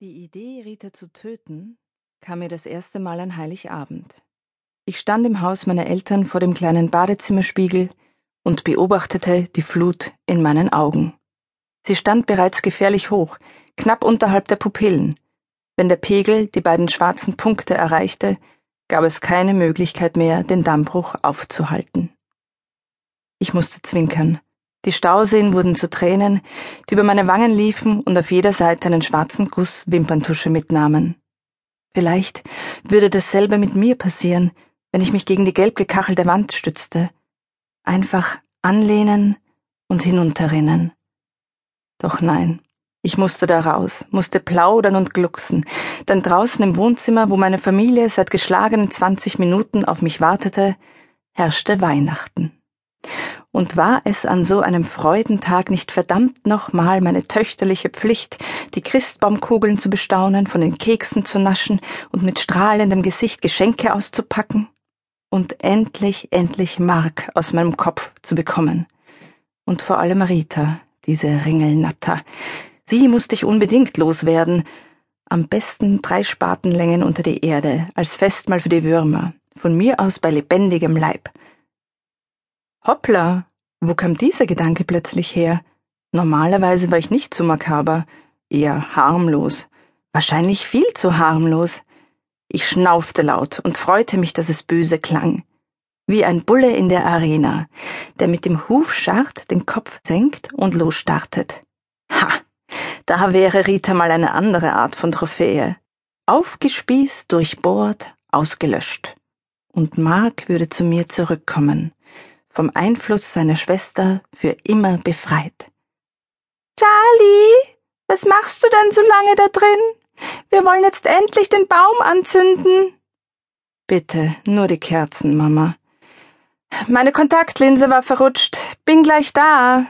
Die Idee, Rita zu töten, kam mir das erste Mal an Heiligabend. Ich stand im Haus meiner Eltern vor dem kleinen Badezimmerspiegel und beobachtete die Flut in meinen Augen. Sie stand bereits gefährlich hoch, knapp unterhalb der Pupillen. Wenn der Pegel die beiden schwarzen Punkte erreichte, gab es keine Möglichkeit mehr, den Dammbruch aufzuhalten. Ich musste zwinkern. Die Stauseen wurden zu Tränen, die über meine Wangen liefen und auf jeder Seite einen schwarzen Guss Wimperntusche mitnahmen. Vielleicht würde dasselbe mit mir passieren, wenn ich mich gegen die gelb gekachelte Wand stützte. Einfach anlehnen und hinunterrinnen. Doch nein, ich musste da raus, musste plaudern und glucksen, denn draußen im Wohnzimmer, wo meine Familie seit geschlagenen zwanzig Minuten auf mich wartete, herrschte Weihnachten. Und war es an so einem Freudentag nicht verdammt nochmal meine töchterliche Pflicht, die Christbaumkugeln zu bestaunen, von den Keksen zu naschen und mit strahlendem Gesicht Geschenke auszupacken? Und endlich, endlich Mark aus meinem Kopf zu bekommen. Und vor allem Rita, diese Ringelnatter. Sie musste ich unbedingt loswerden. Am besten drei Spatenlängen unter die Erde, als Festmahl für die Würmer. Von mir aus bei lebendigem Leib. Hoppla, wo kam dieser Gedanke plötzlich her? Normalerweise war ich nicht so makaber, eher harmlos, wahrscheinlich viel zu harmlos. Ich schnaufte laut und freute mich, dass es böse klang. Wie ein Bulle in der Arena, der mit dem Huf scharrt, den Kopf senkt und losstartet. Ha! Da wäre Rita mal eine andere Art von Trophäe. Aufgespießt, durchbohrt, ausgelöscht. Und Mark würde zu mir zurückkommen vom Einfluss seiner Schwester für immer befreit. Charlie, was machst du denn so lange da drin? Wir wollen jetzt endlich den Baum anzünden. Bitte, nur die Kerzen, Mama. Meine Kontaktlinse war verrutscht. Bin gleich da.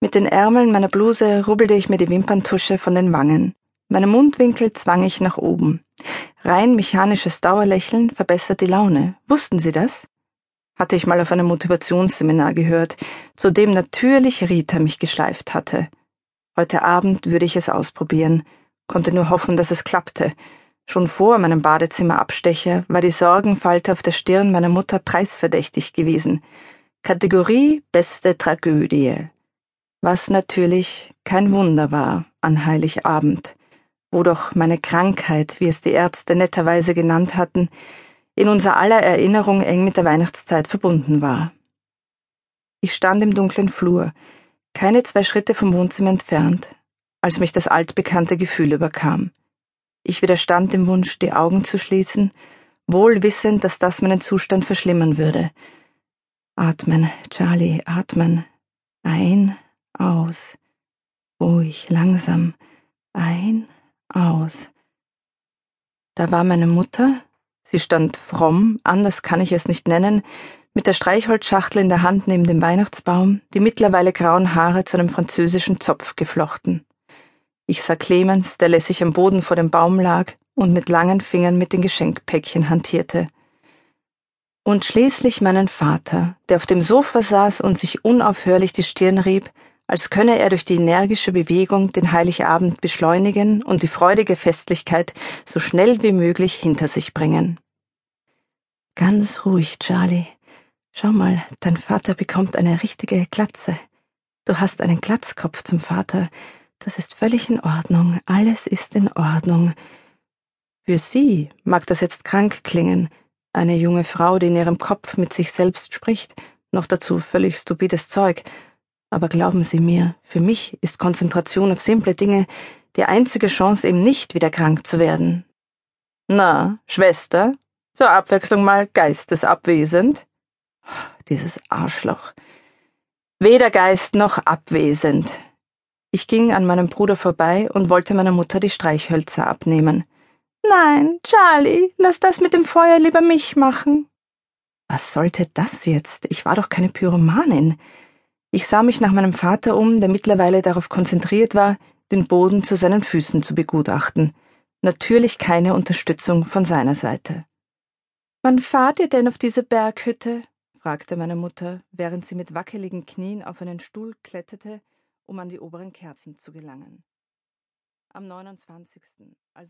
Mit den Ärmeln meiner Bluse rubbelte ich mir die Wimperntusche von den Wangen. Meine Mundwinkel zwang ich nach oben. Rein mechanisches Dauerlächeln verbessert die Laune. Wussten Sie das? Hatte ich mal auf einem Motivationsseminar gehört, zu dem natürlich Rita mich geschleift hatte. Heute Abend würde ich es ausprobieren, konnte nur hoffen, dass es klappte. Schon vor meinem Badezimmerabstecher war die Sorgenfalte auf der Stirn meiner Mutter preisverdächtig gewesen. Kategorie beste Tragödie. Was natürlich kein Wunder war an Heiligabend, wo doch meine Krankheit, wie es die Ärzte netterweise genannt hatten, in unser aller Erinnerung eng mit der Weihnachtszeit verbunden war. Ich stand im dunklen Flur, keine zwei Schritte vom Wohnzimmer entfernt, als mich das altbekannte Gefühl überkam. Ich widerstand dem Wunsch, die Augen zu schließen, wohl wissend, dass das meinen Zustand verschlimmern würde. Atmen, Charlie, atmen. Ein, aus. Ruhig, langsam. Ein, aus. Da war meine Mutter, Sie stand fromm, anders kann ich es nicht nennen, mit der Streichholzschachtel in der Hand neben dem Weihnachtsbaum, die mittlerweile grauen Haare zu einem französischen Zopf geflochten. Ich sah Clemens, der lässig am Boden vor dem Baum lag und mit langen Fingern mit den Geschenkpäckchen hantierte. Und schließlich meinen Vater, der auf dem Sofa saß und sich unaufhörlich die Stirn rieb, als könne er durch die energische Bewegung den Heiligabend beschleunigen und die freudige Festlichkeit so schnell wie möglich hinter sich bringen. Ganz ruhig, Charlie. Schau mal, dein Vater bekommt eine richtige Glatze. Du hast einen Glatzkopf zum Vater. Das ist völlig in Ordnung. Alles ist in Ordnung. Für Sie mag das jetzt krank klingen. Eine junge Frau, die in ihrem Kopf mit sich selbst spricht, noch dazu völlig stupides Zeug, aber glauben Sie mir, für mich ist Konzentration auf simple Dinge die einzige Chance, eben nicht wieder krank zu werden. Na, Schwester, zur Abwechslung mal geistesabwesend? Dieses Arschloch. Weder Geist noch abwesend. Ich ging an meinem Bruder vorbei und wollte meiner Mutter die Streichhölzer abnehmen. Nein, Charlie, lass das mit dem Feuer lieber mich machen. Was sollte das jetzt? Ich war doch keine Pyromanin. Ich sah mich nach meinem Vater um, der mittlerweile darauf konzentriert war, den Boden zu seinen Füßen zu begutachten. Natürlich keine Unterstützung von seiner Seite. Wann fahrt ihr denn auf diese Berghütte? fragte meine Mutter, während sie mit wackeligen Knien auf einen Stuhl kletterte, um an die oberen Kerzen zu gelangen. Am 29., also